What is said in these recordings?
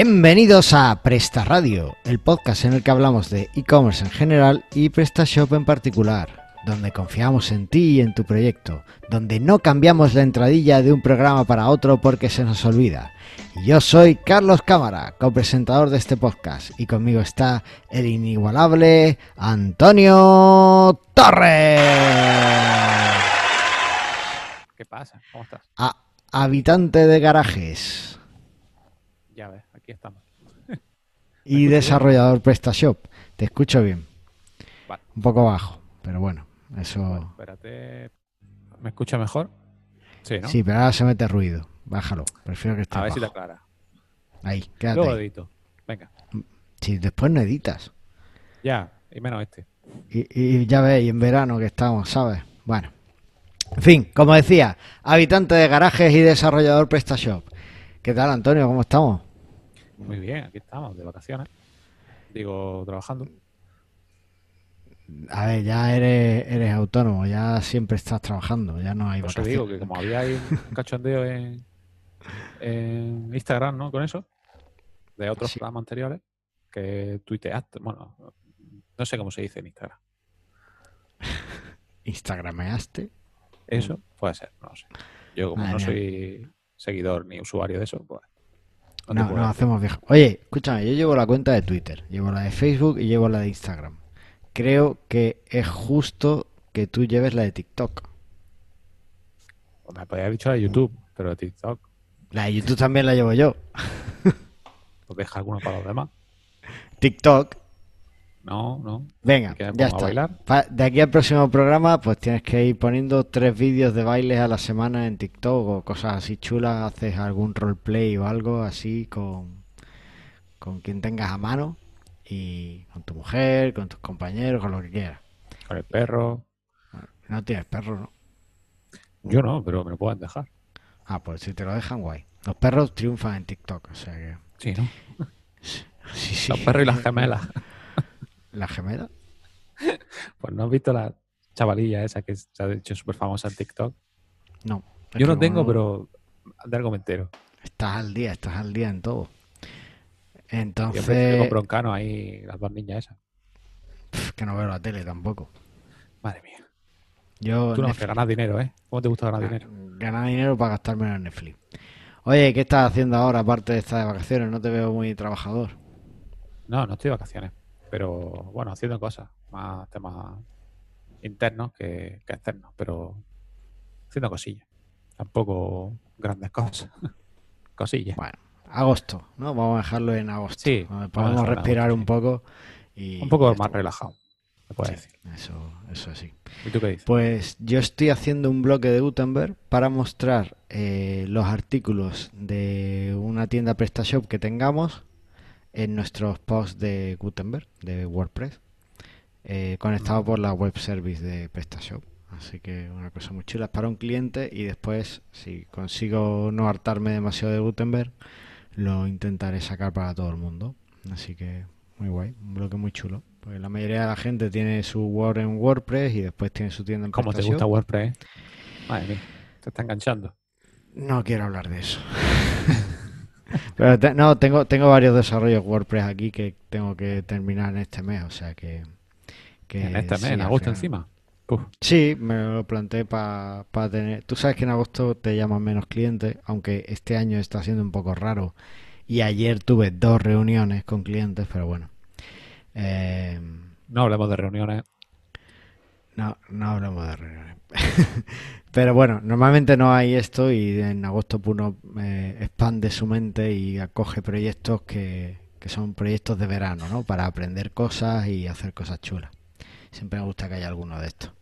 Bienvenidos a Presta Radio, el podcast en el que hablamos de e-commerce en general y PrestaShop en particular, donde confiamos en ti y en tu proyecto, donde no cambiamos la entradilla de un programa para otro porque se nos olvida. Yo soy Carlos Cámara, copresentador de este podcast, y conmigo está el inigualable Antonio Torres. ¿Qué pasa? ¿Cómo estás? A- habitante de garajes Ya ves, aquí estamos. y desarrollador PrestaShop. Te escucho bien. Vale. Un poco bajo, pero bueno, eso... Bueno, espérate. ¿Me escucha mejor? Sí, ¿no? Sí, pero ahora se mete ruido. Bájalo. Prefiero que esté A ver si te aclara. Ahí, quédate Luego edito. Venga. Si después no editas. Ya, y menos este. Y, y ya ves, y en verano que estamos, ¿sabes? Bueno. En fin, como decía, habitante de garajes y desarrollador PrestaShop. ¿Qué tal, Antonio? ¿Cómo estamos? Muy bien, aquí estamos, de vacaciones. Digo, trabajando. A ver, ya eres, eres autónomo, ya siempre estás trabajando, ya no hay Por eso vacaciones. digo que como había ahí un cachondeo en, en Instagram, ¿no? Con eso, de otros Sí. programas anteriores, que tuiteaste. Bueno, no sé cómo se dice en Instagram. Instagrameaste. Eso puede ser, no lo sé. Yo, como Madre no mía. soy seguidor ni usuario de eso, pues. No No, hacemos viejo. Oye, escúchame, yo llevo la cuenta de Twitter, llevo la de Facebook y llevo la de Instagram. Creo que es justo que tú lleves la de TikTok. Pues me podía haber dicho de YouTube, pero de TikTok, La de YouTube también la llevo yo. pues deja alguno para los demás. TikTok. No, no. Venga, ¿Que me ya a está. bailar? De aquí al próximo programa, pues tienes que ir poniendo tres vídeos de bailes a la semana en TikTok o cosas así chulas. Haces algún roleplay o algo así con, con quien tengas a mano y con tu mujer, con tus compañeros, con lo que quieras. Con el perro. No tienes perro, ¿no? Yo no, pero me lo pueden dejar. Ah, pues si te lo dejan, guay. Los perros triunfan en TikTok, o sea que. Sí, ¿no? Sí, sí. Los perros y las gemelas. ¿La gemela? Pues no has visto la chavalilla esa que se ha hecho súper famosa en TikTok. No. Yo no tengo, pero de algo me entero. Estás al día, estás al día en todo. Yo Entonces. con broncano ahí, las dos niñas esas. que no veo la tele tampoco. Madre mía. Yo. Tú no, Netflix- que ganas dinero, ¿eh? ¿Cómo te gusta ganar dinero? Ganar dinero para gastármelo en Netflix. Oye, ¿qué estás haciendo ahora aparte de estar de vacaciones? No te veo muy trabajador. No, no estoy de vacaciones. Pero bueno, haciendo cosas. Más temas internos que, que externos. Pero haciendo cosillas. Tampoco grandes cosas. cosillas. Bueno, agosto, ¿no? Vamos a dejarlo en agosto. Sí, vamos podemos respirar agosto, un poco y. Un poco más relajado. Sí, decir. Eso, eso sí. ¿Y tú qué dices? Pues yo estoy haciendo un bloque de Gutenberg para mostrar eh, los artículos de una tienda PrestaShop que tengamos en nuestros posts de Gutenberg, de WordPress, eh, conectado por la web service de PrestaShop. Así que una cosa muy chula es para un cliente y después, si consigo no hartarme demasiado de Gutenberg, lo intentaré sacar para todo el mundo. Así que muy guay, un bloque muy chulo. Porque la mayoría de la gente tiene su Word en WordPress y después tiene su tienda en ¿Cómo te PrestaShop. gusta WordPress? eh? Madre mía, te está enganchando. No quiero hablar de eso. Pero te- no, tengo, tengo varios desarrollos WordPress aquí que tengo que terminar en este mes, o sea que... que en este mes, sí, en agosto encima. Uf, Sí, me lo planteé para tener... Tú sabes que en agosto te llaman menos clientes, aunque este año está siendo un poco raro. Y ayer tuve dos reuniones con clientes, pero bueno. Eh, no hablemos de reuniones. No, no hablemos de reuniones. Pero bueno, normalmente no hay esto y en agosto pues, uno eh, expande su mente y acoge proyectos que, que son proyectos de verano, ¿no? Para aprender cosas y hacer cosas chulas. Siempre me gusta que haya alguno de estos.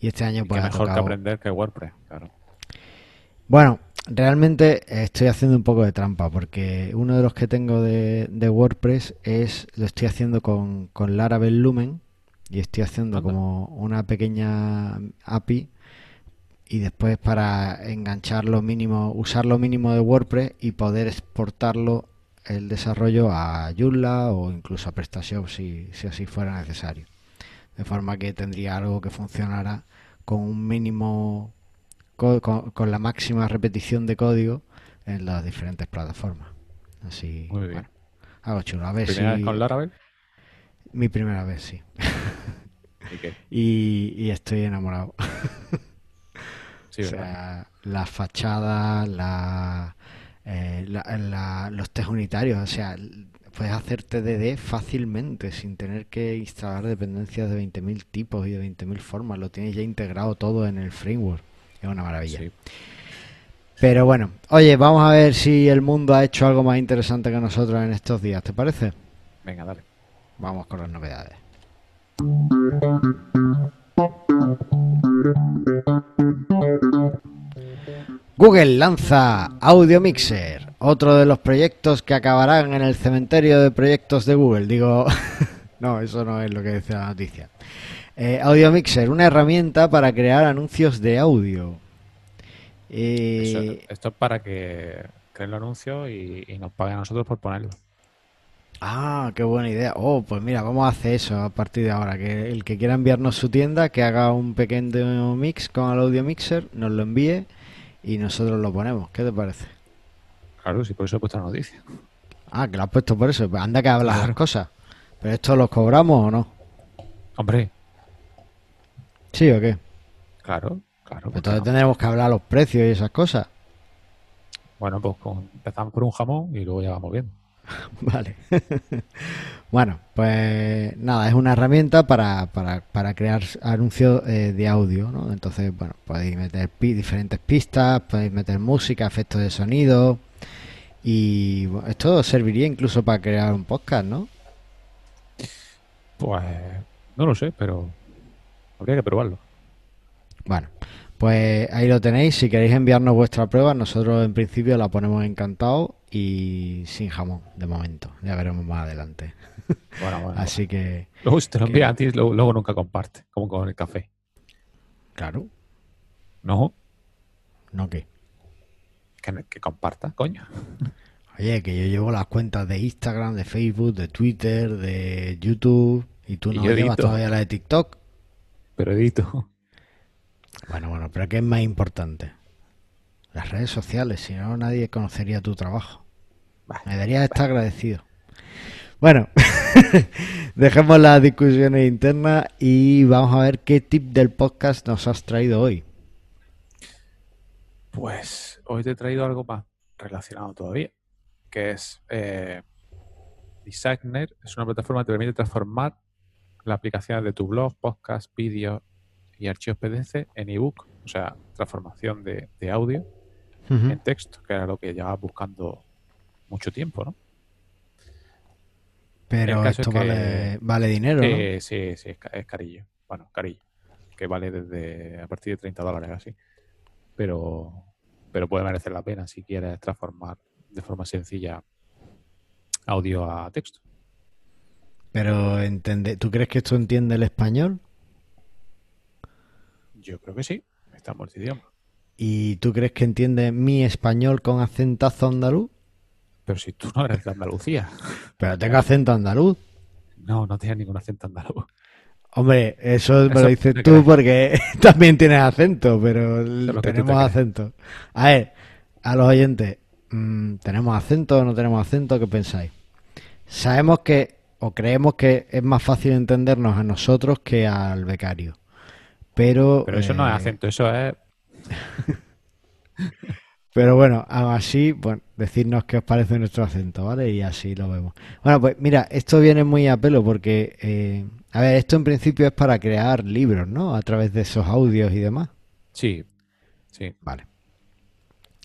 Y este año pues ha mejor que aprender que WordPress, claro. Bueno, realmente estoy haciendo un poco de trampa porque uno de los que tengo de, de WordPress es lo estoy haciendo con, con Laravel Lumen y estoy haciendo Anda. como una pequeña API y después para enganchar lo mínimo, usar lo mínimo de WordPress y poder exportarlo el desarrollo a Joomla o incluso a PrestaShop si, si así fuera necesario. De forma que tendría algo que funcionara con un mínimo co- con, con la máxima repetición de código en las diferentes plataformas. Así, Muy bien. bueno, algo chulo. A ver si... ¿Primera vez con Laravel? Mi primera vez, sí. ¿Y qué? Y, y estoy enamorado. Sí, o ¿verdad? sea, las fachadas, la, eh, la- la- los test unitarios, o sea, puedes hacer TDD fácilmente sin tener que instalar dependencias de 20.000 tipos y de 20.000 formas. Lo tienes ya integrado todo en el framework. Es una maravilla. Sí. Pero bueno, oye, vamos a ver si el mundo ha hecho algo más interesante que nosotros en estos días, ¿te parece? Venga, dale. Vamos con las novedades. Google lanza Audio Mixer, otro de los proyectos que acabarán en el cementerio de proyectos de Google. Digo, no, eso no es lo que dice la noticia. Eh, Audio Mixer, una herramienta para crear anuncios de audio. Eh, esto es para que creen los anuncios y, y nos paguen a nosotros por ponerlo. Ah, qué buena idea. Oh, pues mira, vamos a hacer eso a partir de ahora. Que el que quiera enviarnos su tienda, que haga un pequeño mix con el audio mixer, nos lo envíe y nosotros lo ponemos. ¿Qué te parece? Claro, sí, por eso he puesto la noticia. Ah, que lo has puesto por eso. Pues anda que hablas Claro. las cosas. ¿Pero esto los cobramos o no? Hombre, ¿Sí o qué? claro, claro. ¿por qué Entonces no? tendremos que hablar los precios y esas cosas. Bueno, pues con- empezamos por un jamón y luego ya vamos viendo. Vale. bueno, pues nada, es una herramienta para, para, para crear anuncios eh, de audio, ¿no? Entonces, bueno, podéis meter pi- diferentes pistas, podéis meter música, efectos de sonido y bueno, esto serviría incluso para crear un podcast, ¿no? Pues no lo sé, pero habría que probarlo. Bueno, pues ahí lo tenéis. Si queréis enviarnos vuestra prueba, nosotros en principio la ponemos encantado y sin jamón, de momento. Ya veremos más adelante. Bueno, bueno. Así que, lo que- envían a ti, luego, luego nunca comparte, como con el café. claro, No, no que. que, que comparta, coño. Oye, que yo llevo las cuentas de Instagram, de Facebook, de Twitter, de YouTube y tú no llevas edito. todavía la de TikTok. Pero edito. Bueno, bueno, pero ¿qué es más importante? Las redes sociales, si no nadie conocería tu trabajo. Me deberías estar agradecido. Bueno, dejemos las discusiones internas y vamos a ver qué tip del podcast nos has traído hoy. Pues hoy te he traído algo más relacionado todavía, que es eh, Designer, es una plataforma que te permite transformar las aplicaciones de tu blog, podcast, vídeos y archivos PDF en ebook, o sea, transformación de, de audio en texto, que era lo que llevabas buscando mucho tiempo, ¿no? Pero esto es que- vale, vale dinero, ¿no? Sí, sí, es, es carillo. Bueno, carillo. Que vale desde a partir de 30 dólares así. Pero, pero puede merecer la pena si quieres transformar de forma sencilla audio a texto. Pero entiende, ¿tú crees que esto entiende el español? Yo creo que sí. Estamos en idioma. ¿Y tú crees que entiende mi español con acentazo andaluz? Pero si tú no eres de Andalucía. Pero tengo acento andaluz. No, no tienes ningún acento andaluz. Hombre, eso me Eso lo dices tú crees. porque también tienes acento, pero te tenemos acento. A ver, a los oyentes, mm, ¿tenemos acento o no tenemos acento? ¿Qué pensáis? Sabemos que, o creemos que es más fácil entendernos a nosotros que al becario. Pero, Pero eso no es eh, acento, eso es. Pero bueno, aún así, bueno, decirnos qué os parece nuestro acento, ¿vale? Y así lo vemos. Bueno, pues mira, esto viene muy a pelo porque, eh, a ver, esto en principio es para crear libros, ¿no? A través de esos audios y demás. Sí, sí. Vale.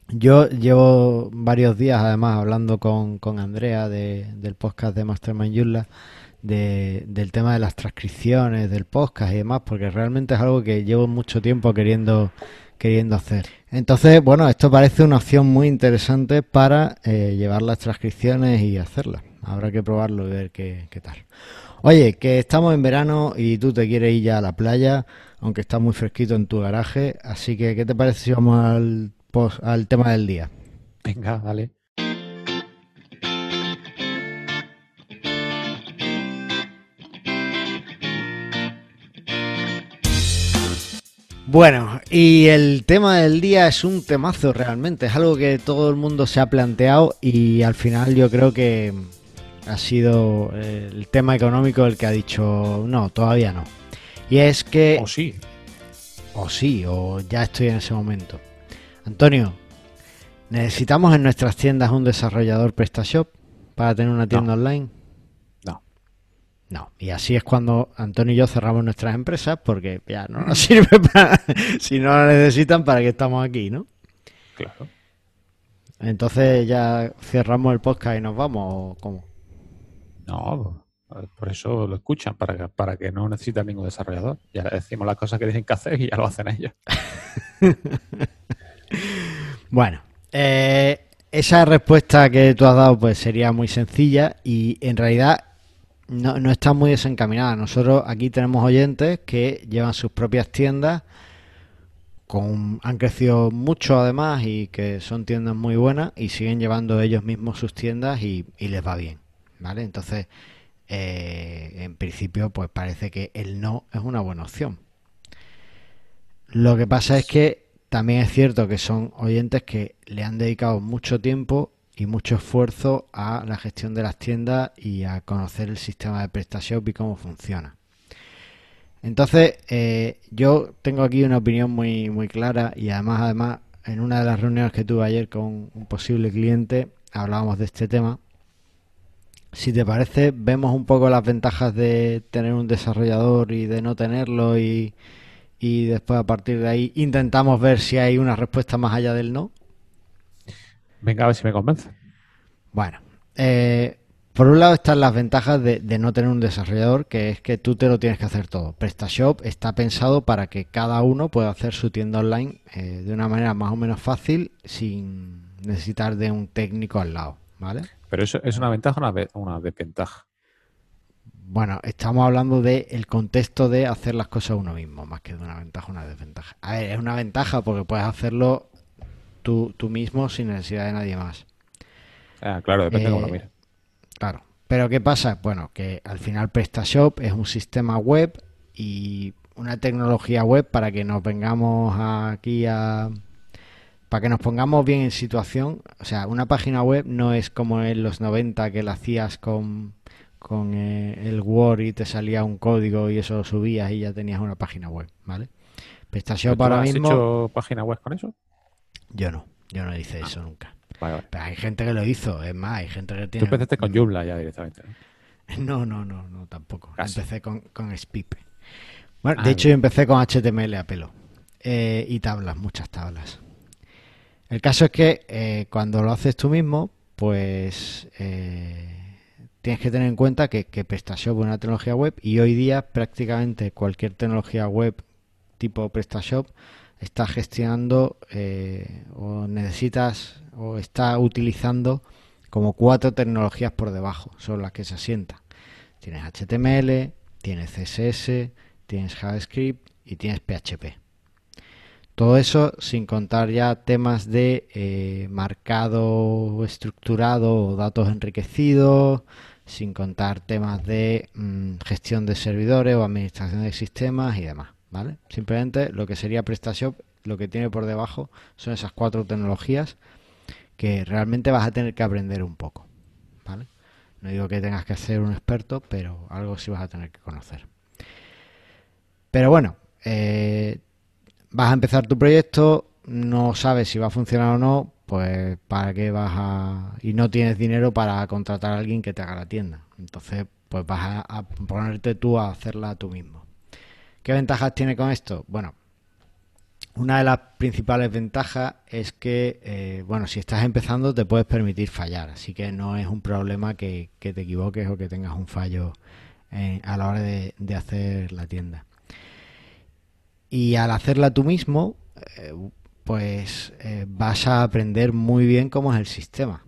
Yo llevo varios días además hablando con, con Andrea de- del podcast de Mastermind Joomla de, del tema de las transcripciones del podcast y demás, porque realmente es algo que llevo mucho tiempo queriendo, queriendo hacer. Entonces, bueno, esto parece una opción muy interesante para eh, llevar las transcripciones y hacerlas. Habrá que probarlo y ver qué, qué tal. Oye, que estamos en verano y tú te quieres ir ya a la playa, aunque está muy fresquito en tu garaje, así que ¿qué te parece si vamos al, pos- al tema del día? Venga, dale. Bueno, y el tema del día es un temazo realmente, es algo que todo el mundo se ha planteado y al final yo creo que ha sido el tema económico el que ha dicho no, todavía no. Y es que... O sí. O sí, o ya estoy en ese momento. Antonio, ¿necesitamos en nuestras tiendas un desarrollador PrestaShop para tener una tienda online? No, y así es cuando Antonio y yo cerramos nuestras empresas porque ya no nos sirve para, si no la necesitan, para que estamos aquí, ¿no? Claro. Entonces ya cerramos el podcast y nos vamos, ¿o cómo? No, por eso lo escuchan, para que, para que no necesitan ningún desarrollador. Ya les decimos las cosas que tienen que hacer y ya lo hacen ellos. bueno, eh, esa respuesta que tú has dado pues sería muy sencilla y en realidad no, no está muy desencaminada. Nosotros aquí tenemos oyentes que llevan sus propias tiendas, con, han crecido mucho además y que son tiendas muy buenas y siguen llevando ellos mismos sus tiendas y, les va bien. ¿Vale? Entonces, eh, en principio, pues parece que el no es una buena opción. Lo que pasa es que también es cierto que son oyentes que le han dedicado mucho tiempo y mucho esfuerzo a la gestión de las tiendas y a conocer el sistema de PrestaShop y cómo funciona. Entonces, eh, yo tengo aquí una opinión muy, muy clara y además, además, en una de las reuniones que tuve ayer con un posible cliente, hablábamos de este tema. Si te parece, vemos un poco las ventajas de tener un desarrollador y de no tenerlo y, y después a partir de ahí intentamos ver si hay una respuesta más allá del no. Venga, a ver si me convence. Bueno, eh, por un lado están las ventajas de, no tener un desarrollador, que es que tú te lo tienes que hacer todo. PrestaShop está pensado para que cada uno pueda hacer su tienda online eh, de una manera más o menos fácil sin necesitar de un técnico al lado, ¿vale? Pero eso es una ventaja o una, desventaja. Bueno, estamos hablando del el contexto de hacer las cosas uno mismo, más que de una ventaja o una desventaja. A ver, es una ventaja porque puedes hacerlo tú, mismo sin necesidad de nadie más. Ah, claro, depende de cómo lo eh, mires. Claro. Pero ¿qué pasa? Bueno, que al final PrestaShop es un sistema web y una tecnología web para que nos vengamos aquí a... Para que nos pongamos bien en situación, o sea, una página web no es como en los 90 que la hacías con, con eh, el Word y te salía un código y eso lo subías y ya tenías una página web, ¿vale? PrestaShop ahora mismo... ¿Has hecho página web con eso? Yo no, yo no hice eso nunca. Pero hay gente que lo hizo, es más, hay gente que tiene... Tú empezaste con Joomla ya directamente, ¿no? No, no, no, tampoco. Empecé con, con Spipe. Bueno, de ah, hecho yo empecé con HTML a pelo. Eh, y tablas, muchas tablas. El caso es que eh, cuando lo haces tú mismo, pues eh, tienes que tener en cuenta que, que PrestaShop es una tecnología web y hoy día prácticamente cualquier tecnología web tipo PrestaShop está gestionando eh, o necesitas o está utilizando como cuatro tecnologías por debajo, son las que se asientan. Tienes HTML, tienes CSS, tienes JavaScript y tienes PHP. Todo eso sin contar ya temas de eh, marcado estructurado o datos enriquecidos, sin contar temas de mm, gestión de servidores o administración de sistemas y demás. ¿Vale? Simplemente lo que sería PrestaShop, lo que tiene por debajo son esas cuatro tecnologías que realmente vas a tener que aprender un poco. No digo que tengas que ser un experto, pero algo sí vas a tener que conocer. Pero bueno, eh, vas a empezar tu proyecto, no sabes si va a funcionar o no, pues para qué vas a... y no tienes dinero para contratar a alguien que te haga la tienda. Entonces, pues vas a ponerte tú a hacerla tú mismo. ¿Qué ventajas tiene con esto? Bueno, una de las principales ventajas es que, eh, bueno, si estás empezando te puedes permitir fallar, así que no es un problema que, te equivoques o que tengas un fallo eh, a la hora de, hacer la tienda. Y al hacerla tú mismo, eh, pues vas a aprender muy bien cómo es el sistema.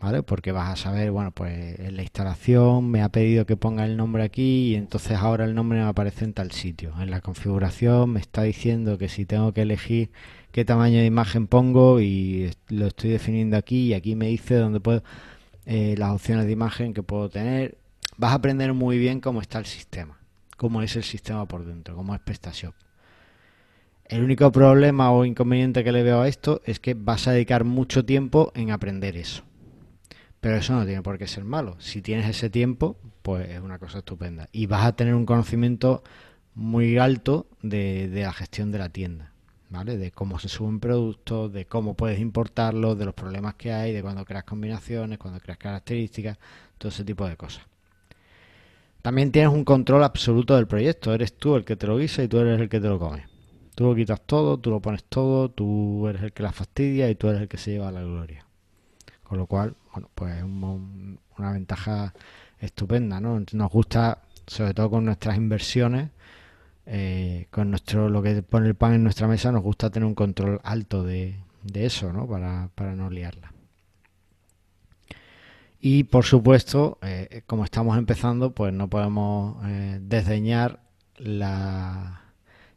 ¿Vale? Porque vas a saber, bueno, pues en la instalación me ha pedido que ponga el nombre aquí y entonces ahora el nombre me aparece en tal sitio. En la configuración me está diciendo que si tengo que elegir qué tamaño de imagen pongo y lo estoy definiendo aquí y aquí me dice dónde puedo eh, las opciones de imagen que puedo tener. Vas a aprender muy bien cómo está el sistema, cómo es el sistema por dentro, cómo es PrestaShop. El único problema o inconveniente que le veo a esto es que vas a dedicar mucho tiempo en aprender eso. Pero eso no tiene por qué ser malo. Si tienes ese tiempo, pues es una cosa estupenda. Y vas a tener un conocimiento muy alto de, la gestión de la tienda. ¿Vale? De cómo se suben productos, de cómo puedes importarlos, de los problemas que hay, de cuando creas combinaciones, cuando creas características, todo ese tipo de cosas. También tienes un control absoluto del proyecto. Eres tú el que te lo guisa y tú eres el que te lo come. Tú lo quitas todo, tú lo pones todo, tú eres el que la fastidia y tú eres el que se lleva la gloria. Con lo cual, bueno, pues es una ventaja estupenda, ¿no? Nos gusta, sobre todo con nuestras inversiones, eh, con nuestro lo que pone el pan en nuestra mesa, nos gusta tener un control alto de, eso, ¿no? Para, para no liarla. Y por supuesto, eh, como estamos empezando, pues no podemos eh, desdeñar la,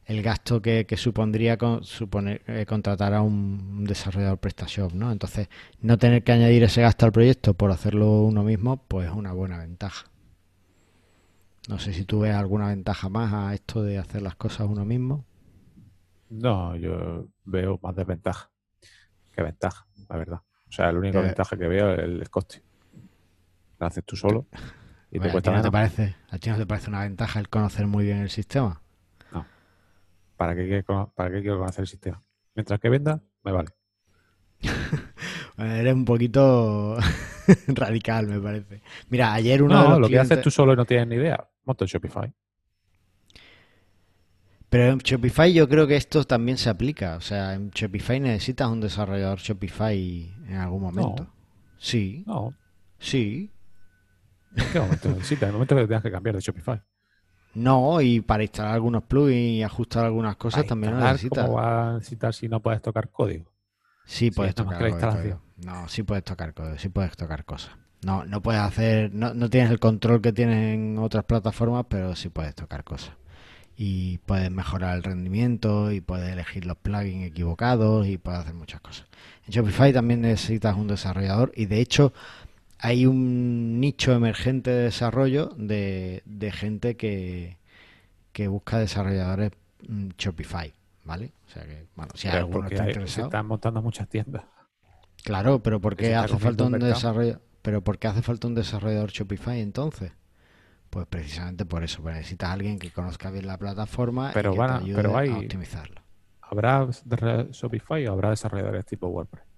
el gasto que, supondría suponer, eh, contratar a un desarrollador PrestaShop, ¿no? Entonces, no tener que añadir ese gasto al proyecto por hacerlo uno mismo, pues es una buena ventaja. No sé si tú ves alguna ventaja más a esto de hacer las cosas uno mismo. No, yo veo más desventaja que ventaja, la verdad. O sea, la única ventaja que veo es el coste haces tú solo y te cuesta ¿a ti, no te parece, ¿A ti no te parece una ventaja el conocer muy bien el sistema? No. ¿Para qué, para qué quiero conocer el sistema? Mientras que venda, me vale. Eres un poquito radical, me parece. Mira, ayer uno no, de los lo que haces tú solo y no tienes ni idea, monta Shopify. Pero en Shopify yo creo que esto también se aplica. O sea, en Shopify necesitas un desarrollador Shopify en algún momento. Sí. No. Sí. ¿En qué momento necesitas? En el momento que tengas que cambiar de Shopify. No, y para instalar algunos plugins y ajustar algunas cosas también lo necesitas. ¿Cómo vas a necesitar si no puedes tocar código? Sí, puedes tocar código. No, sí puedes tocar código, sí puedes tocar cosas. No, no puedes hacer, no, no tienes el control que tienen otras plataformas, pero sí puedes tocar cosas. Y puedes mejorar el rendimiento y puedes elegir los plugins equivocados y puedes hacer muchas cosas. En Shopify también necesitas un desarrollador y de hecho hay un nicho emergente de desarrollo de, gente que, busca desarrolladores mm, Shopify, ¿vale? O sea que, bueno, si hay alguno está interesado. Se están montando muchas tiendas. Claro, pero ¿por qué hace falta un, desarrollo? Pero ¿por hace falta un desarrollador Shopify entonces? Pues precisamente por eso, pues necesitas a alguien que conozca bien la plataforma y que te ayude a optimizarla. ¿Habrá Shopify o habrá desarrolladores tipo WordPress?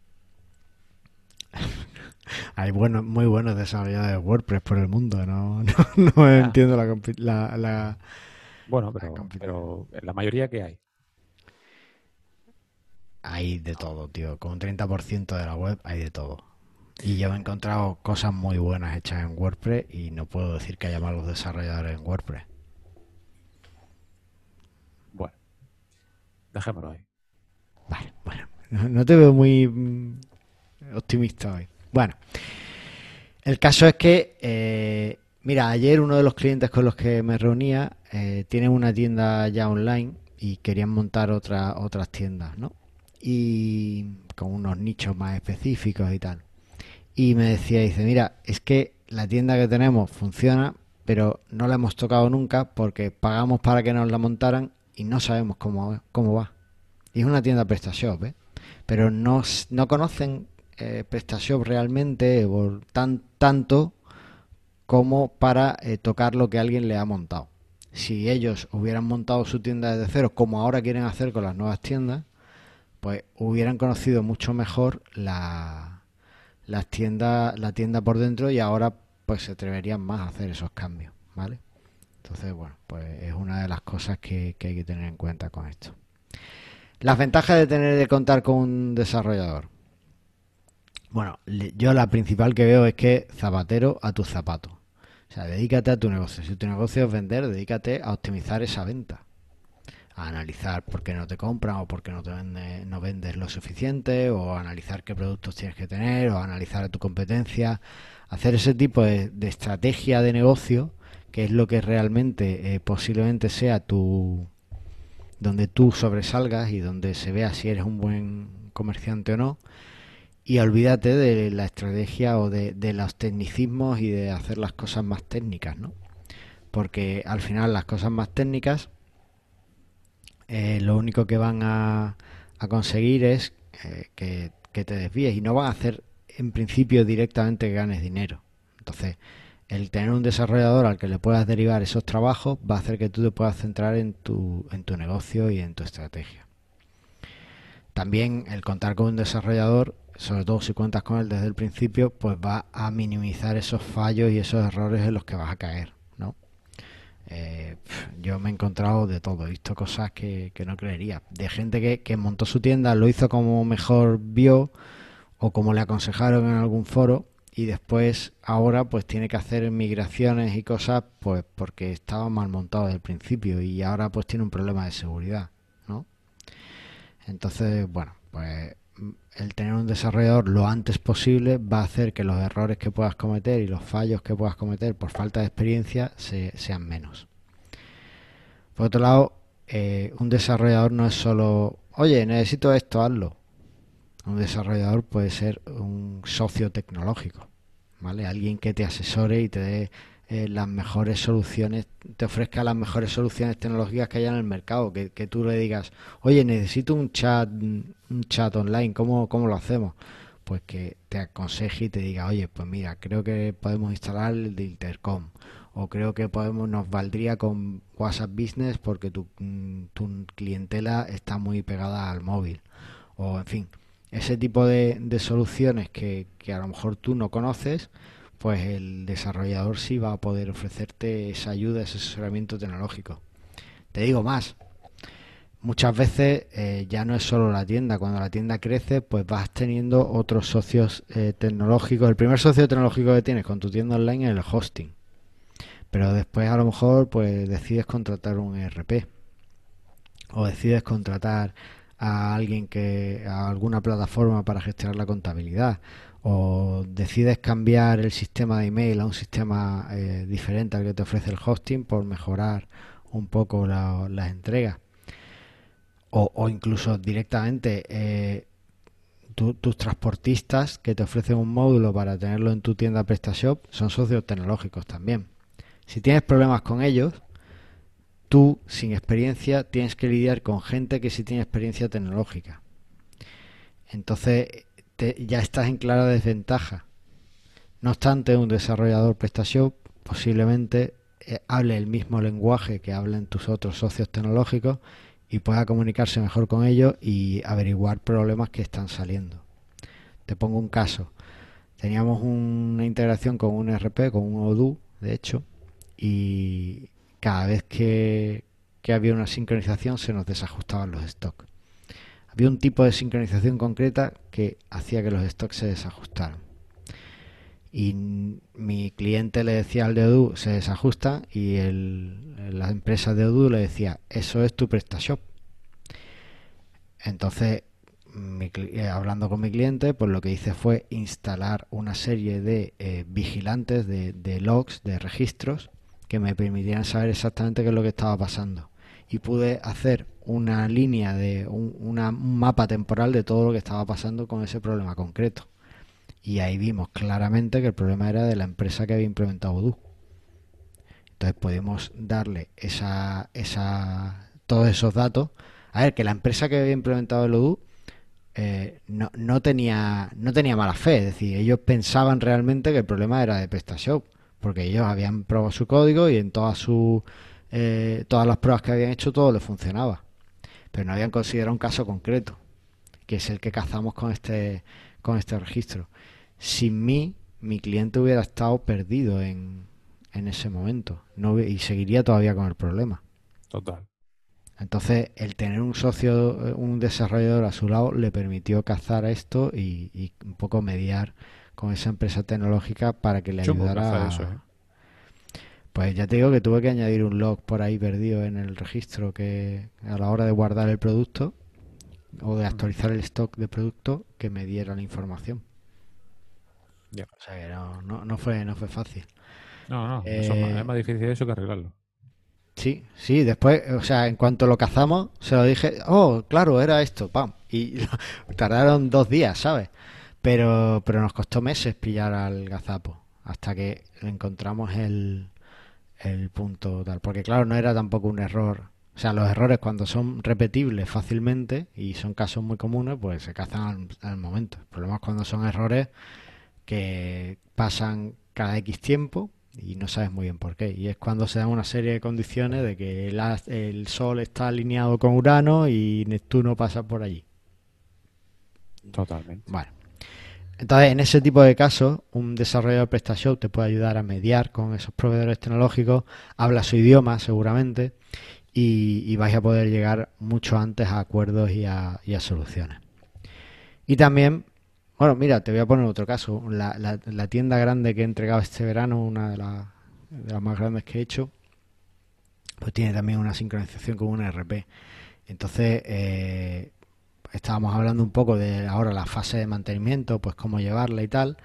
Hay buenos, muy buenos desarrolladores de WordPress por el mundo, no, no, entiendo la, la, Bueno, pero, la mayoría que hay. Hay de todo, tío. Con un 30% de la web hay de todo. Y yo he encontrado cosas muy buenas hechas en WordPress y no puedo decir que haya malos desarrolladores en WordPress. Bueno, dejémoslo ahí. Vale, bueno. no te veo muy mm, optimista hoy. Bueno, el caso es que, eh, mira, ayer uno de los clientes con los que me reunía eh, tiene una tienda ya online y querían montar otra, otras tiendas, ¿no? Y con unos nichos más específicos y tal. Y me decía, dice, mira, es que la tienda que tenemos funciona, pero no la hemos tocado nunca porque pagamos para que nos la montaran y no sabemos cómo, cómo va. Y es una tienda PrestaShop, ¿eh? Pero no, no conocen eh, PrestaShop realmente tan, tanto como para eh, tocar lo que alguien le ha montado. Si ellos hubieran montado su tienda desde cero, como ahora quieren hacer con las nuevas tiendas, pues hubieran conocido mucho mejor la, la tienda por dentro y ahora pues se atreverían más a hacer esos cambios, ¿vale? Entonces, bueno, pues es una de las cosas que, que hay que tener en cuenta con esto. Las ventajas de tener de contar con un desarrollador. Bueno, yo la principal que veo es que zapatero a tu zapato. O sea, dedícate a tu negocio. Si tu negocio es vender, dedícate a optimizar esa venta. A analizar por qué no te compran o por qué no, te vende, no vendes lo suficiente o analizar qué productos tienes que tener o analizar a tu competencia. Hacer ese tipo de, estrategia de negocio que es lo que realmente eh, posiblemente sea tu donde tú sobresalgas y donde se vea si eres un buen comerciante o no y olvídate de la estrategia o de, los tecnicismos y de hacer las cosas más técnicas, ¿no? Porque al final las cosas más técnicas eh, lo único que van a, conseguir es eh, que, que, te desvíes y no van a hacer en principio directamente que ganes dinero. Entonces, el tener un desarrollador al que le puedas derivar esos trabajos va a hacer que tú te puedas centrar en tu, en tu negocio y en tu estrategia. También el contar con un desarrollador, sobre todo si cuentas con él desde el principio, pues va a minimizar esos fallos y esos errores en los que vas a caer. ¿no? Eh, yo me he encontrado de todo, he visto cosas que, no creería. De gente que, que montó su tienda, lo hizo como mejor vio o como le aconsejaron en algún foro y después ahora pues tiene que hacer migraciones y cosas pues porque estaba mal montado desde el principio y ahora pues tiene un problema de seguridad, ¿no? Entonces, bueno, pues el tener un desarrollador lo antes posible va a hacer que los errores que puedas cometer y los fallos que puedas cometer por falta de experiencia sean menos. Por otro lado, eh, un desarrollador no es solo, oye, necesito esto, hazlo. Un desarrollador puede ser un socio tecnológico, ¿vale? Alguien que te asesore y te dé eh, las mejores soluciones, te ofrezca las mejores soluciones tecnológicas que haya en el mercado, que, tú le digas, oye, necesito un chat, un chat online, ¿cómo, ¿cómo lo hacemos? Pues que te aconseje y te diga, oye, pues mira, creo que podemos instalar el de Intercom, o creo que podemos, nos valdría con WhatsApp Business porque tu, tu clientela está muy pegada al móvil, o en fin, ese tipo de, soluciones que, a lo mejor tú no conoces, pues el desarrollador sí va a poder ofrecerte esa ayuda, ese asesoramiento tecnológico. Te digo más, muchas veces eh, ya no es solo la tienda, cuando la tienda crece, pues vas teniendo otros socios eh, tecnológicos. El primer socio tecnológico que tienes con tu tienda online es el hosting, pero después a lo mejor pues decides contratar un ERP o decides contratar a alguien que a alguna plataforma para gestionar la contabilidad o decides cambiar el sistema de email a un sistema eh, diferente al que te ofrece el hosting por mejorar un poco las entregas o, incluso directamente eh, tus transportistas que te ofrecen un módulo para tenerlo en tu tienda PrestaShop son socios tecnológicos también si tienes problemas con ellos tú, sin experiencia, tienes que lidiar con gente que sí tiene experiencia tecnológica. Entonces, ya estás en clara desventaja. No obstante, un desarrollador PrestaShop posiblemente eh, hable el mismo lenguaje que hablen tus otros socios tecnológicos y pueda comunicarse mejor con ellos y averiguar problemas que están saliendo. Te pongo un caso. Teníamos una integración con un RP, con un Odoo, de hecho, y cada vez que, había una sincronización se nos desajustaban los stocks. Había un tipo de sincronización concreta que hacía que los stocks se desajustaran. Y mi cliente le decía al de se desajusta y la empresa de Odoo le decía eso es tu PrestaShop. Entonces, eh, hablando con mi cliente, pues lo que hice fue instalar una serie de eh, vigilantes, de, de logs, de registros que me permitieran saber exactamente qué es lo que estaba pasando. Y pude hacer una línea de un, mapa temporal de todo lo que estaba pasando con ese problema concreto. Y ahí vimos claramente que el problema era de la empresa que había implementado Odoo. Entonces pudimos darle esa, esa, todos esos datos. A ver, que la empresa que había implementado el Odoo eh, no, no, tenía, no tenía mala fe. Es decir, ellos pensaban realmente que el problema era de PrestaShop porque ellos habían probado su código y en todas sus eh, todas las pruebas que habían hecho todo le funcionaba, pero no habían considerado un caso concreto, que es el que cazamos con este con este registro. Sin mí, mi cliente hubiera estado perdido en, en ese momento no, y seguiría todavía con el problema. Total. Entonces, el tener un socio, un desarrollador a su lado, le permitió cazar esto y, y un poco mediar con esa empresa tecnológica para que le ayudara. Eso, ¿eh? Pues ya te digo que tuve que añadir un log por ahí perdido en el registro que a la hora de guardar el producto o de actualizar el stock de producto que me diera la información. O sea que no, no, fue, no fue fácil. No, no, eh, es más difícil eso que arreglarlo. Sí, sí, después, o sea, en cuanto lo cazamos, se lo dije, oh, claro, era esto, pam. Y tardaron dos días, ¿sabes? Pero, pero nos costó meses pillar al gazapo hasta que encontramos el, el punto tal. Porque claro, no era tampoco un error O sea, los errores cuando son repetibles fácilmente y son casos muy comunes, pues se cazan al, al momento. El problema es cuando son errores que pasan cada X tiempo y no sabes muy bien por qué. Y es cuando se dan una serie de condiciones de que el, el Sol está alineado con Urano y Neptuno pasa por allí. Totalmente. Bueno. Entonces, en ese tipo de casos, un desarrollador de PrestaShop te puede ayudar a mediar con esos proveedores tecnológicos, habla su idioma seguramente y, vais a poder llegar mucho antes a acuerdos y a, soluciones. Y también, bueno, mira, te voy a poner otro caso. La, tienda grande que he entregado este verano, una de, las más grandes que he hecho, pues tiene también una sincronización con un RP. Entonces, eh, estábamos hablando un poco de ahora la fase de mantenimiento, pues cómo llevarla y tal.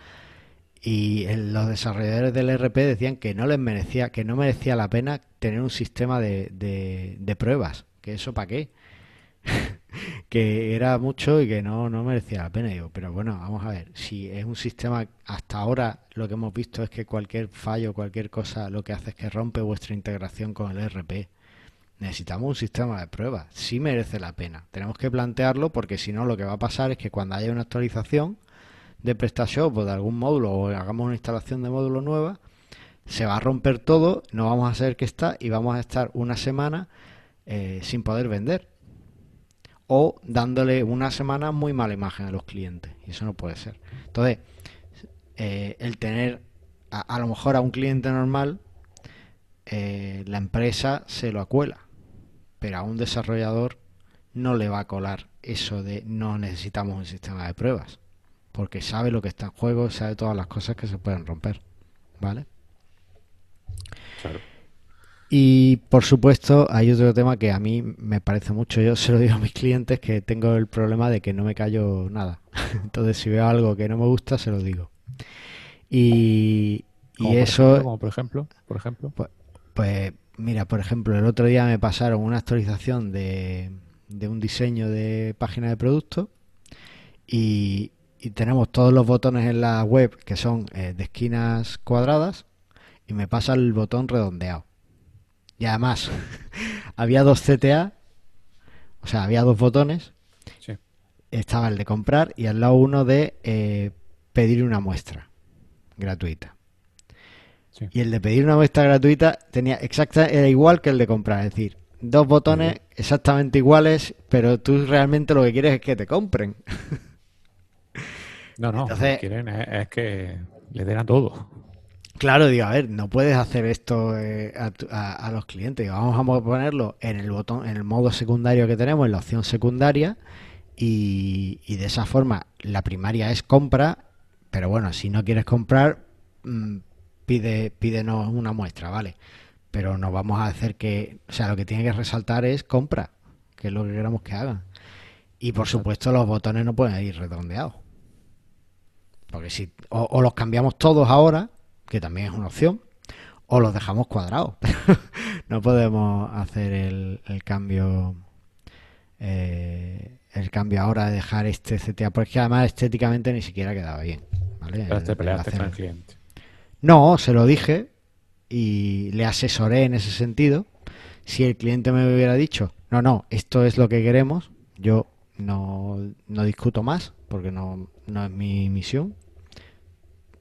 Y los desarrolladores del RP decían que no les merecía, que no merecía la pena tener un sistema de, de, pruebas. Que eso para qué. que era mucho y que no, no merecía la pena. Digo, pero bueno, vamos a ver, si es un sistema, hasta ahora lo que hemos visto es que cualquier fallo, cualquier cosa, lo que hace es que rompe vuestra integración con el RP necesitamos un sistema de pruebas. Sí merece la pena. Tenemos que plantearlo porque si no lo que va a pasar es que cuando haya una actualización de PrestaShop o de algún módulo o hagamos una instalación de módulo nueva, se va a romper todo, no vamos a saber qué está y vamos a estar una semana eh, sin poder vender. O dándole una semana muy mala imagen a los clientes. Y eso no puede ser. Entonces, eh, el tener a, lo mejor a un cliente normal, eh, la empresa se lo acuela pero a un desarrollador no le va a colar eso de no necesitamos un sistema de pruebas, porque sabe lo que está en juego, sabe todas las cosas que se pueden romper, ¿vale? Claro. Y por supuesto hay otro tema que a mí me parece mucho, yo se lo digo a mis clientes que tengo el problema de que no me callo nada. Entonces si veo algo que no me gusta, se lo digo. Y, eso... como por ejemplo, por ejemplo. Pues, pues Mira, por ejemplo, el otro día me pasaron una actualización de, un diseño de página de producto y, tenemos todos los botones en la web que son eh, de esquinas cuadradas y me pasa el botón redondeado. Y además, había dos CTA, o sea, había dos botones. Estaba el de comprar y al lado uno de eh, pedir una muestra gratuita. Y el de pedir una muestra gratuita tenía exacta, era igual que el de comprar, es decir, dos botones exactamente iguales, pero tú realmente lo que quieres es que te compren. No, no, lo que quieren es, que le den a todo. Claro, digo, a ver, no puedes hacer esto eh, a, los clientes. vamos a ponerlo en el botón, en el modo secundario que tenemos, en la opción secundaria, y, y de esa forma la primaria es compra, pero bueno, si no quieres comprar, mm, pide, pídenos una muestra, ¿vale? Pero no vamos a hacer que, o sea, lo que tiene que resaltar es compra, que es lo que queramos que hagan. Y por supuesto los botones no pueden ir redondeados. Porque si, o, los cambiamos todos ahora, que también es una opción, o los dejamos cuadrados. no podemos hacer el, cambio eh, el cambio ahora de dejar este CTA, porque además estéticamente ni siquiera quedaba bien. ¿vale? con el cliente. No, se lo dije y le asesoré en ese sentido. Si el cliente me hubiera dicho, no, no, esto es lo que queremos, yo no, no discuto más porque no, no es mi misión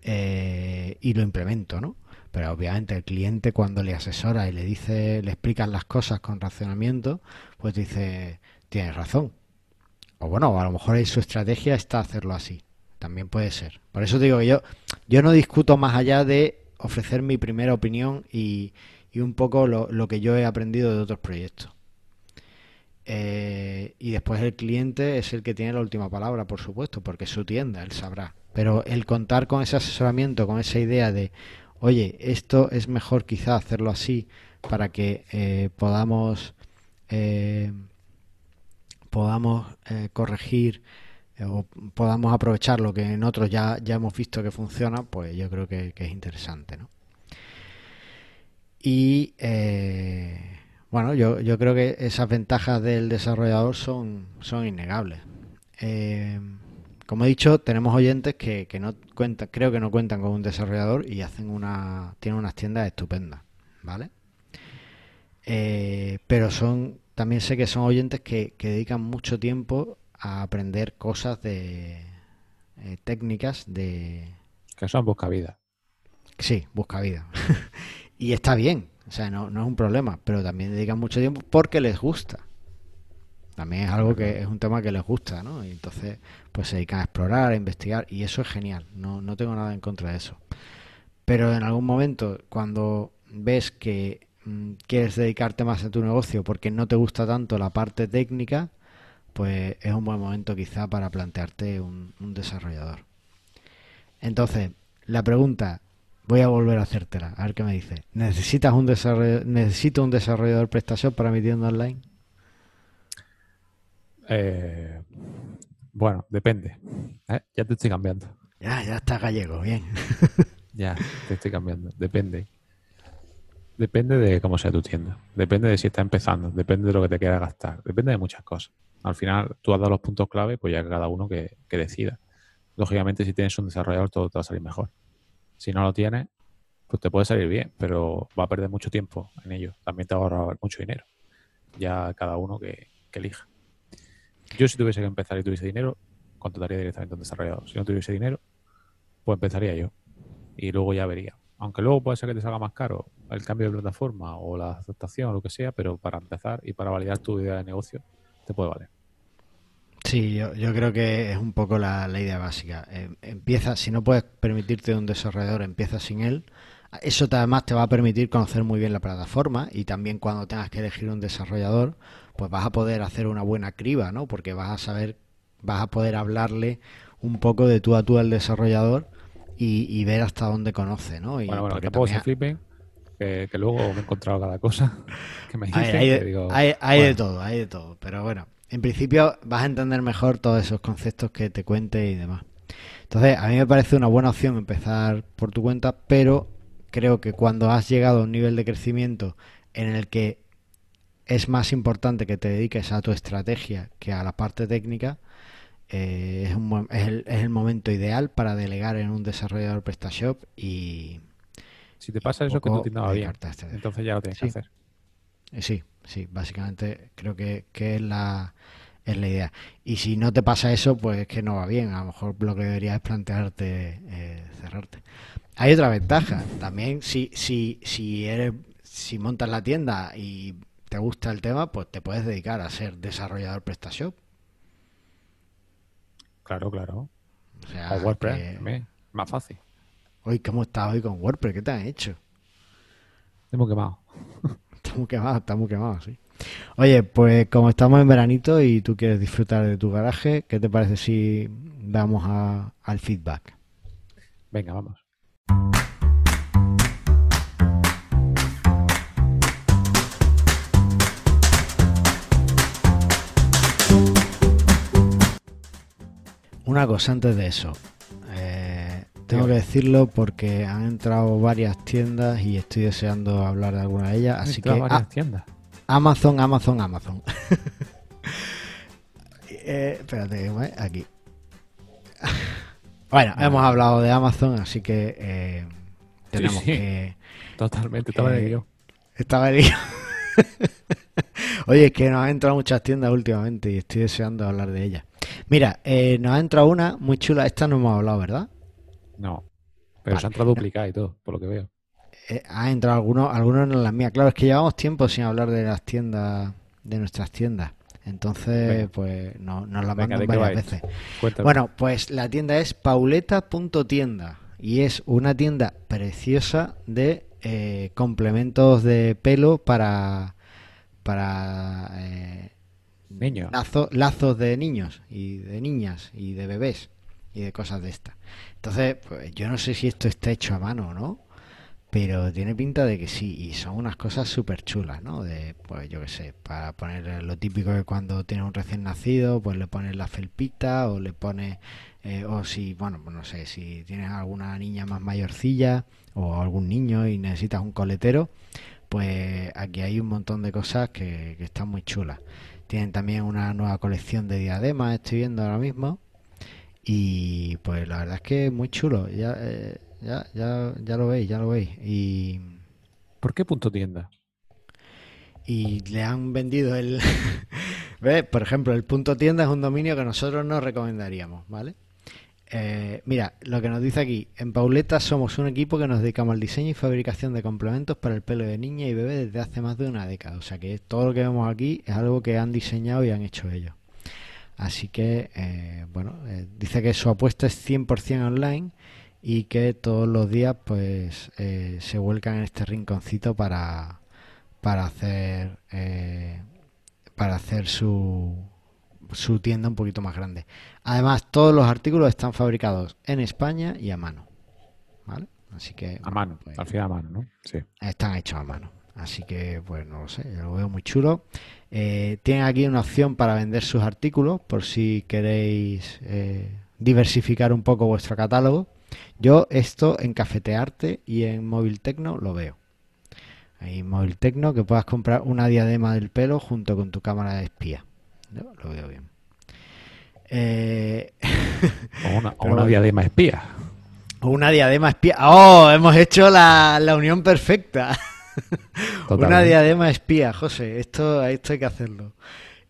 eh, y lo implemento, ¿no? Pero obviamente el cliente cuando le asesora y le dice, le explican las cosas con racionamiento, pues dice, tienes razón. O bueno, a lo mejor su estrategia está hacerlo así. También puede ser. Por eso digo que yo, yo no discuto más allá de ofrecer mi primera opinión y, y un poco lo, lo, que yo he aprendido de otros proyectos. Eh, y después el cliente es el que tiene la última palabra, por supuesto, porque es su tienda, él sabrá. Pero el contar con ese asesoramiento, con esa idea de, oye, esto es mejor quizá hacerlo así para que eh, podamos, eh, podamos corregir o podamos aprovechar lo que en otros ya, ya hemos visto que funciona, pues yo creo que, es interesante, ¿no? Y eh, bueno, yo, yo creo que esas ventajas del desarrollador son, son innegables. Eh, como he dicho, tenemos oyentes que, que, no cuentan, creo que no cuentan con un desarrollador y hacen una, tienen unas tiendas estupendas, ¿vale? Eh, pero son también sé que son oyentes que, que dedican mucho tiempo a aprender cosas de eh, técnicas de... Que son busca vida. Sí, busca vida. y está bien, o sea, no, no es un problema, pero también dedican mucho tiempo porque les gusta. También es algo que es un tema que les gusta, ¿no? Y entonces, pues se dedican a explorar, a investigar, y eso es genial. No, no tengo nada en contra de eso. Pero en algún momento, cuando ves que mm, quieres dedicarte más a tu negocio porque no te gusta tanto la parte técnica, pues es un buen momento quizá para plantearte un, un desarrollador. Entonces, la pregunta, voy a volver a hacértela, a ver qué me dice. ¿Necesitas un desarrollador, necesito un desarrollador PrestaShop para mi tienda online? Eh, bueno, depende. ¿eh? Ya te estoy cambiando. Ya, ya está gallego, bien. ya, te estoy cambiando. Depende. Depende de cómo sea tu tienda. Depende de si está empezando. Depende de lo que te quieras gastar. Depende de muchas cosas. Al final, tú has dado los puntos clave, pues ya cada uno que, decida. Lógicamente, si tienes un desarrollador, todo te va a salir mejor. Si no lo tienes, pues te puede salir bien, pero va a perder mucho tiempo en ello. También te va a ahorrar mucho dinero. Ya cada uno que, elija. Yo si tuviese que empezar y tuviese dinero, contrataría directamente a un desarrollador. Si no tuviese dinero, pues empezaría yo. Y luego ya vería. Aunque luego puede ser que te salga más caro el cambio de plataforma o la aceptación o lo que sea, pero para empezar y para validar tu idea de negocio, te puede valer. Sí, yo, yo creo que es un poco la, la idea básica. Eh, empieza, si no puedes permitirte un desarrollador, empieza sin él. Eso te- además te va a permitir conocer muy bien la plataforma y también cuando tengas que elegir un desarrollador, pues vas a poder hacer una buena criba, ¿no? Porque vas a saber, vas a poder hablarle un poco de tú a tú al desarrollador y, y ver hasta dónde conoce, ¿no? Y bueno, bueno, tampoco se flipen, que, que luego me he encontrado cada cosa que me dicen hay que digo, hay- hay de todo, hay de todo. Pero bueno, en principio vas a entender mejor todos esos conceptos que te cuente y demás. Entonces, a mí me parece una buena opción empezar por tu cuenta, pero creo que cuando has llegado a un nivel de crecimiento en el que es más importante que te dediques a tu estrategia que a la parte técnica, eh, es, un es el, es el momento ideal para delegar en un desarrollador PrestaShop y, si te pasa eso es que poco tienda va bien. Entonces ya lo tienes Sí. que hacer. Eh, Sí, sí, básicamente creo que, que es la, es la idea. Y si no te pasa eso, pues es que no va bien. A lo mejor lo que deberías es plantearte eh, cerrarte. Hay otra ventaja. También si, si, si eres, si montas la tienda y te gusta el tema, pues te puedes dedicar a ser desarrollador PrestaShop. Claro, claro. O sea, O WordPress, que- también. Más fácil. Hoy, ¿cómo estás hoy con WordPress? ¿Qué te han hecho? Hemos quemado. Está muy quemado, está muy quemado, sí. Oye, pues como estamos en veranito y tú quieres disfrutar de tu garaje, ¿qué te parece si vamos a- al feedback? Venga, vamos. Una cosa antes de eso. Eh, tengo que decirlo porque han entrado varias tiendas y estoy deseando hablar de alguna de ellas. Han Así que varias ah, tiendas. Amazon, Amazon, Amazon. Eh, espérate, aquí. bueno, hemos hablado de Amazon, así que eh, tenemos sí. que... Totalmente, estaba eh, de guion. Estaba lío. Oye, es que nos han entrado muchas tiendas últimamente y estoy deseando hablar de ellas. Mira, eh, nos ha entrado una muy chula. Esta no hemos hablado, ¿verdad? No. Pero Vale. se han entrado duplicadas y todo, por lo que veo. Eh, ha entrado algunos, algunos en las mías. Claro, es que llevamos tiempo sin hablar de las tiendas, de nuestras tiendas. Entonces, Venga. pues no, nos la mandan ¿de qué va varias veces. Cuéntame. Bueno, pues la tienda es pauleta.tienda y es una tienda preciosa de eh, complementos de pelo para para eh, Niños. lazo- lazos de niños y de niñas y de bebés de cosas de estas. Entonces, pues, yo no sé si esto está hecho a mano o no, pero tiene pinta de que sí, y son unas cosas súper chulas, ¿no? De, pues yo qué sé, para poner lo típico que cuando tiene un recién nacido, pues le pones la felpita o le pones, eh, o si, bueno, pues no sé, si tienes alguna niña más mayorcilla o algún niño y necesitas un coletero, pues aquí hay un montón de cosas que están muy chulas. Tienen también una nueva colección de diademas, estoy viendo ahora mismo. Y pues la verdad es que es muy chulo. Ya, eh, ya, ya, ya lo veis, ya lo veis. Y, ¿Por qué punto tienda? y le han vendido el... ¿Ves? Por ejemplo, el punto tienda es un dominio que nosotros no recomendaríamos, ¿vale? Eh, mira, lo que nos dice aquí, en Pauleta somos un equipo que nos dedicamos al diseño y fabricación de complementos para el pelo de niña y bebé desde hace más de una década. O sea que todo lo que vemos aquí es algo que han diseñado y han hecho ellos. Así que, eh, bueno, eh, dice que su apuesta es 100% online y que todos los días pues se vuelcan en este rinconcito para, para hacer para hacer su, su tienda un poquito más grande. Además, todos los artículos están fabricados en España y a mano. ¿Vale? Así que. A mano, pues, al final a mano, ¿no? Sí. Están hechos a mano. Así que, pues no lo sé, yo lo veo muy chulo. Eh, tienen aquí una opción para vender sus artículos por si queréis eh, diversificar un poco vuestro catálogo. Yo esto en Cafetearte y en Móvil Tecno lo veo. Hay Móvil Tecno que puedas comprar una diadema del pelo junto con tu cámara de espía. Yo lo veo bien. Eh... O una, una diadema espía. O una diadema espía. ¡Oh! Hemos hecho la, unión perfecta. una diadema espía, José. Esto, esto hay que hacerlo.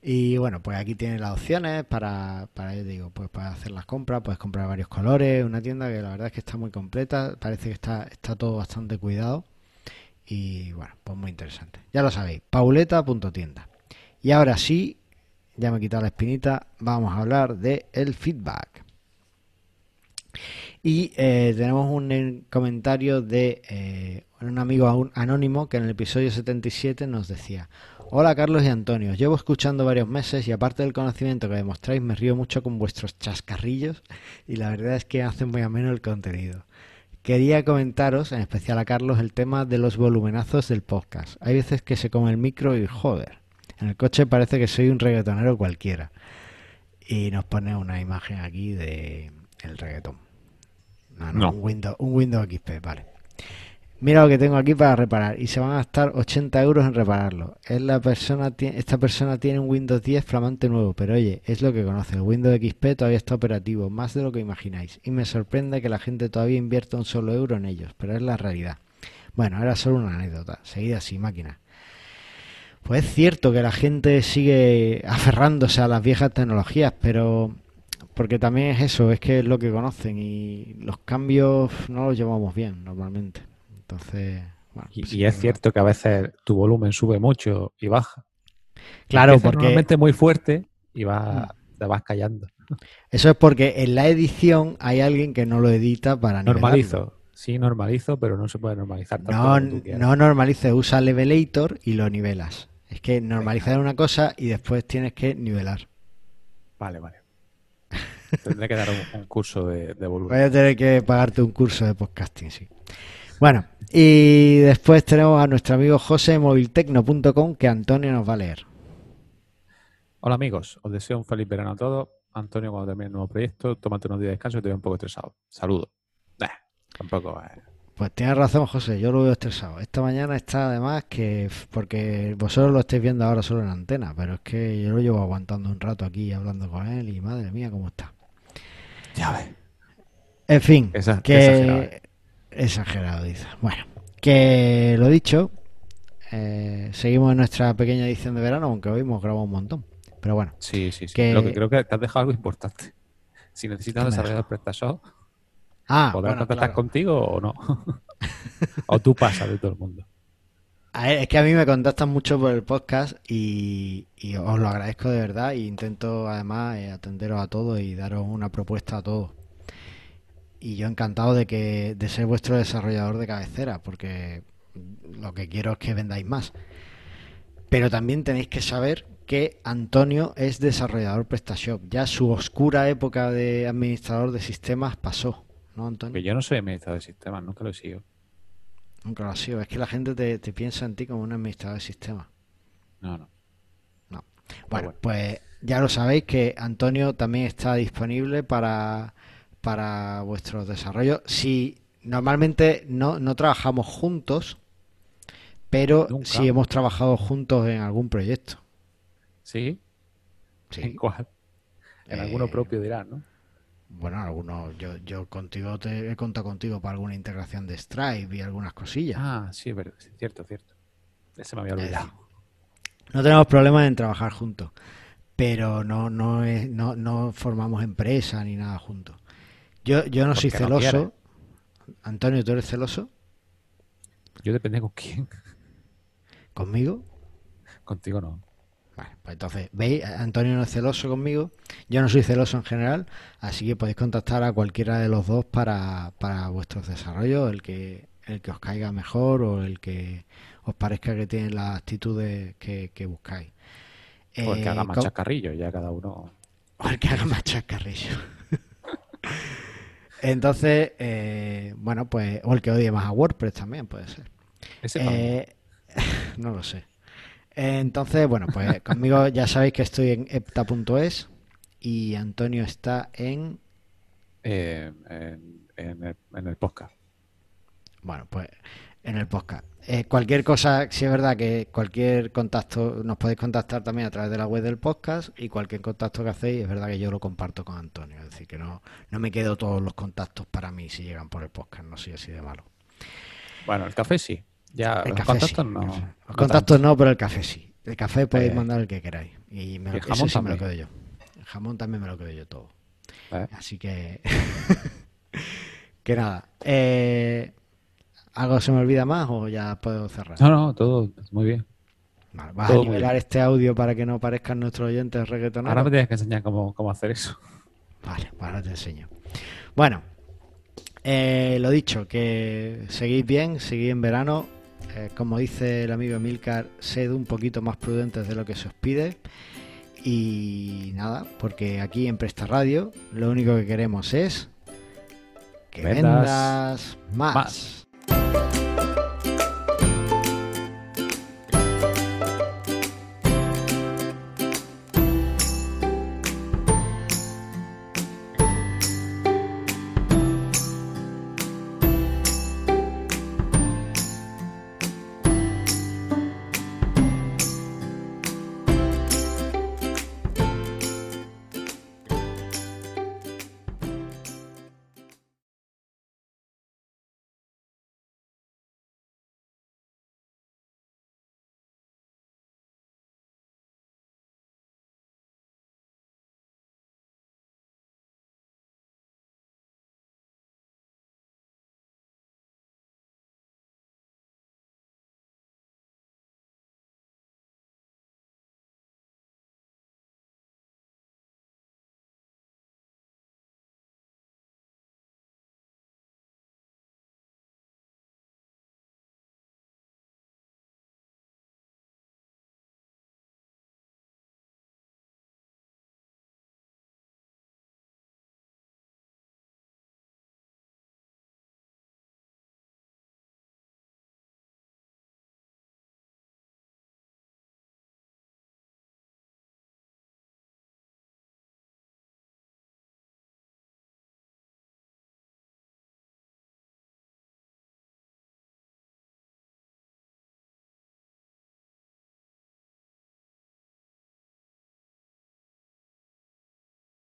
Y bueno, pues aquí tienes las opciones para, para digo, pues para hacer las compras, puedes comprar varios colores, una tienda que la verdad es que está muy completa, parece que está, está todo bastante cuidado y bueno, pues muy interesante. Ya lo sabéis, pauleta.tienda. Y ahora sí, ya me he quitado la espinita, vamos a hablar de el feedback. Y eh, tenemos un comentario de eh, un amigo anónimo que en el episodio 77 nos decía, Hola Carlos y Antonio, llevo escuchando varios meses y aparte del conocimiento que demostráis me río mucho con vuestros chascarrillos y la verdad es que hacen muy ameno el contenido. Quería comentaros, en especial a Carlos, el tema de los volumenazos del podcast. Hay veces que se come el micro y joder, en el coche parece que soy un reggaetonero cualquiera. Y nos pone una imagen aquí de el reggaetón. No, Un, Windows, un Windows XP, vale. Mira lo que tengo aquí para reparar y se van a gastar 80 euros en repararlo. Es la persona, esta persona tiene un Windows 10 flamante nuevo, pero oye, es lo que conoce. El Windows XP todavía está operativo, más de lo que imagináis. Y me sorprende que la gente todavía invierta un solo euro en ellos, pero es la realidad. Bueno, era solo una anécdota. Seguida así, máquina. Pues es cierto que la gente sigue aferrándose a las viejas tecnologías, pero porque también es eso, es que es lo que conocen y los cambios no los llevamos bien normalmente. Entonces, bueno, y, pues es cierto que a veces tu volumen sube mucho y baja. Claro, porque normalmente muy fuerte y va, mm. te vas callando. Eso es porque en la edición hay alguien que no lo edita para normalizo. Sí, normalizo, pero no se puede normalizar. No, no normalice, usa Levelator y lo nivelas. Es que normalizar una cosa y después tienes que nivelar. Vale, vale. Tendré que dar un, curso de, volumen. Voy a tener que pagarte un curso de podcasting, sí. Bueno, y después tenemos a nuestro amigo José moviltecno.com que Antonio nos va a leer. Hola amigos, os deseo un feliz verano a todos. Antonio, cuando termine el nuevo proyecto, tómate unos días de descanso y te veo un poco estresado. Saludos. Tampoco. Pues tienes razón, José, yo lo veo estresado. Esta mañana está además que, porque vosotros lo estáis viendo ahora solo en antena, pero es que yo lo llevo aguantando un rato aquí hablando con él y madre mía, cómo está. Ya ves. En fin, que... Exagerado. dice. Bueno, que lo dicho, eh, seguimos en nuestra pequeña edición de verano, aunque hoy hemos grabado un montón. Pero bueno. Sí, sí, sí. Lo que creo que te has dejado algo importante. Si necesitas desarrollar PrestaShop, Ah, ¿Podrás bueno, contigo o no? o tú pasas de todo el mundo. Es que a mí me contactan mucho por el podcast y, os lo agradezco de verdad e intento además eh, atenderos a todos y daros una propuesta a todos. Y yo encantado de que de ser vuestro desarrollador de cabecera porque lo que quiero es que vendáis más. Pero también tenéis que saber que Antonio es desarrollador PrestaShop. Ya su oscura época de administrador de sistemas pasó. Que yo no soy administrador de sistemas, nunca lo he sido. Nunca lo he sido. Es que la gente te, piensa en ti como un administrador de sistemas. No, no. No. Bueno, pues ya lo sabéis que Antonio también está disponible para, para vuestros desarrollos. Si normalmente no, no trabajamos juntos, pero si hemos trabajado juntos en algún proyecto. ¿Sí? sí. ¿En cuál? En alguno eh, propio dirán, ¿no? Bueno, algunos, yo, yo contigo te he contado contigo para alguna integración de Stripe y algunas cosillas. Ah, sí, pero, cierto, cierto. Ese me había olvidado. no tenemos problemas en trabajar juntos, pero no, no, es, no, no formamos empresa ni nada juntos. Yo, yo no soy no celoso. Antonio, ¿tú eres celoso Yo depende con quién. conmigo? Contigo no. Vale, pues entonces, ¿veis? Antonio no es celoso conmigo, yo no soy celoso en general, así que podéis contactar a cualquiera de los dos para, para vuestros desarrollos, el que, el que os caiga mejor o el que os parezca que tiene las actitudes que, que buscáis. O el que Eh, haga más chacarrillo, ya cada uno. o el que haga más chascarrillo. Entonces, eh, bueno, pues, o el que odie más a WordPress también puede ser. Ese. Eh, no lo sé. Entonces, bueno, pues conmigo ya sabéis que estoy en epta.es y Antonio está en, Eh, en, en el, en el podcast. bueno, pues en el podcast. Eh, cualquier cosa, si es verdad que cualquier contacto nos podéis contactar también a través de la web del podcast y cualquier contacto que hacéis, es verdad que yo lo comparto con Antonio. Es decir, que no, no me quedo todos los contactos para mí si llegan por el podcast, no soy así de malo. Bueno, el café sí. Ya, El los café contactos el no. café. no Los contactos tanto. no, pero el café sí. El café podéis Eh, mandar el que queráis. Y, me y lo, el jamón sí me lo también. quedo yo. El jamón también me lo quedo yo todo. ¿Eh? Así que. que nada. Eh, ¿Algo se me olvida más o ya puedo cerrar? No, no, todo muy bien. Vale, ¿Vas todo a nivelar este audio para que no parezcan nuestros oyentes reggaetoneros? Ahora me tienes que enseñar cómo, cómo hacer eso. Vale, pues ahora te enseño. Bueno, eh, lo dicho, que seguís bien, seguís en verano. Eh, como dice el amigo Emilcar, sed un poquito más prudentes de lo que se os pide. Y nada, porque aquí en Presta Radio lo único que queremos es que Vendas vendas más. más.